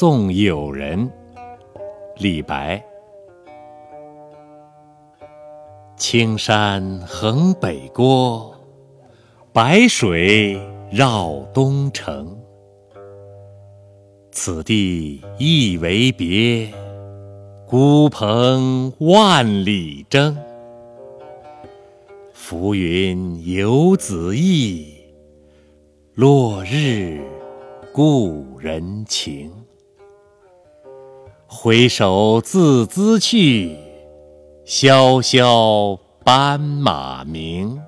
送友人。李白。青山横北郭，白水绕东城。此地一为别，孤蓬万里征。浮云游子意，落日故人情。回首自兹去，萧萧斑马鸣。